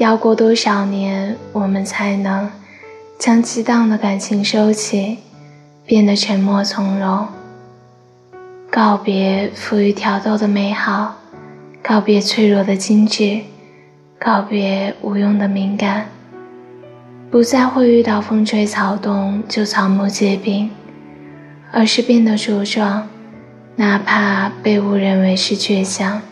要过多少年我们才能将激荡的感情收起变得沉默从容。告别浮于挑逗的美好告别脆弱的精致告别无用的敏感。不再会遇到风吹草动就草木皆兵而是变得茁壮哪怕被误认为是倔强。